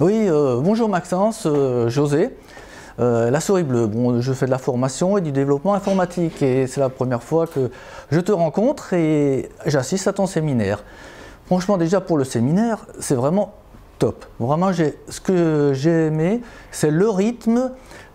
Oui, euh, bonjour Maxence, euh, José. Euh, la souris bleue, bon, je fais de la formation et du développement informatique et c'est la première fois que je te rencontre et j'assiste à ton séminaire. Franchement, déjà pour le séminaire, c'est vraiment top. Vraiment, ce que j'ai aimé, c'est le rythme,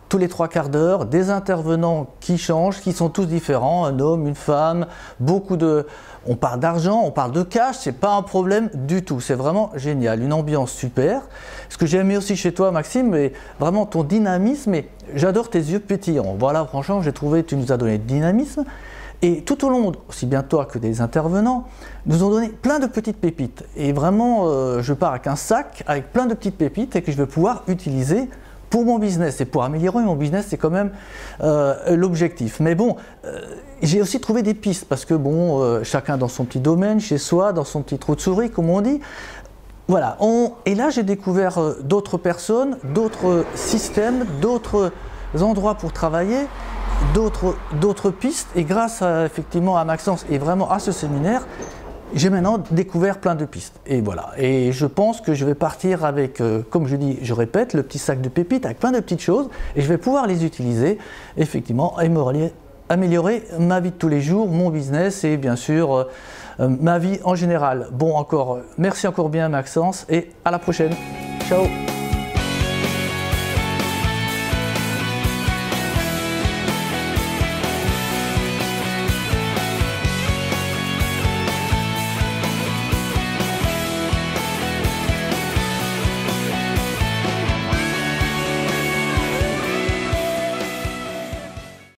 tous les trois quarts d'heure, des intervenants qui changent, qui sont tous différents, un homme, une femme, beaucoup de... On parle d'argent, on parle de cash, c'est pas un problème du tout, c'est vraiment génial, une ambiance super. Ce que j'ai aimé aussi chez toi Maxime, c'est vraiment ton dynamisme et j'adore tes yeux pétillants. Voilà, franchement, j'ai trouvé, tu nous as donné de dynamisme. Et tout au long, aussi bien toi que des intervenants, nous ont donné plein de petites pépites. Et vraiment, euh, je pars avec un sac avec plein de petites pépites et que je vais pouvoir utiliser pour mon business et pour améliorer mon business, c'est quand même euh, l'objectif. Mais bon, euh, j'ai aussi trouvé des pistes parce que bon, euh, chacun dans son petit domaine, chez soi, dans son petit trou de souris, comme on dit. Voilà. et là, j'ai découvert d'autres personnes, d'autres systèmes, d'autres endroits pour travailler, d'autres pistes. Et grâce effectivement à Maxence et vraiment à ce séminaire, j'ai maintenant découvert plein de pistes. Et voilà. Et je pense que je vais partir avec, euh, comme je dis, je répète, le petit sac de pépites avec plein de petites choses et je vais pouvoir les utiliser, effectivement, améliorer ma vie de tous les jours, mon business et bien sûr euh, euh, ma vie en général. Bon, encore, merci encore bien Maxence et à la prochaine. Ciao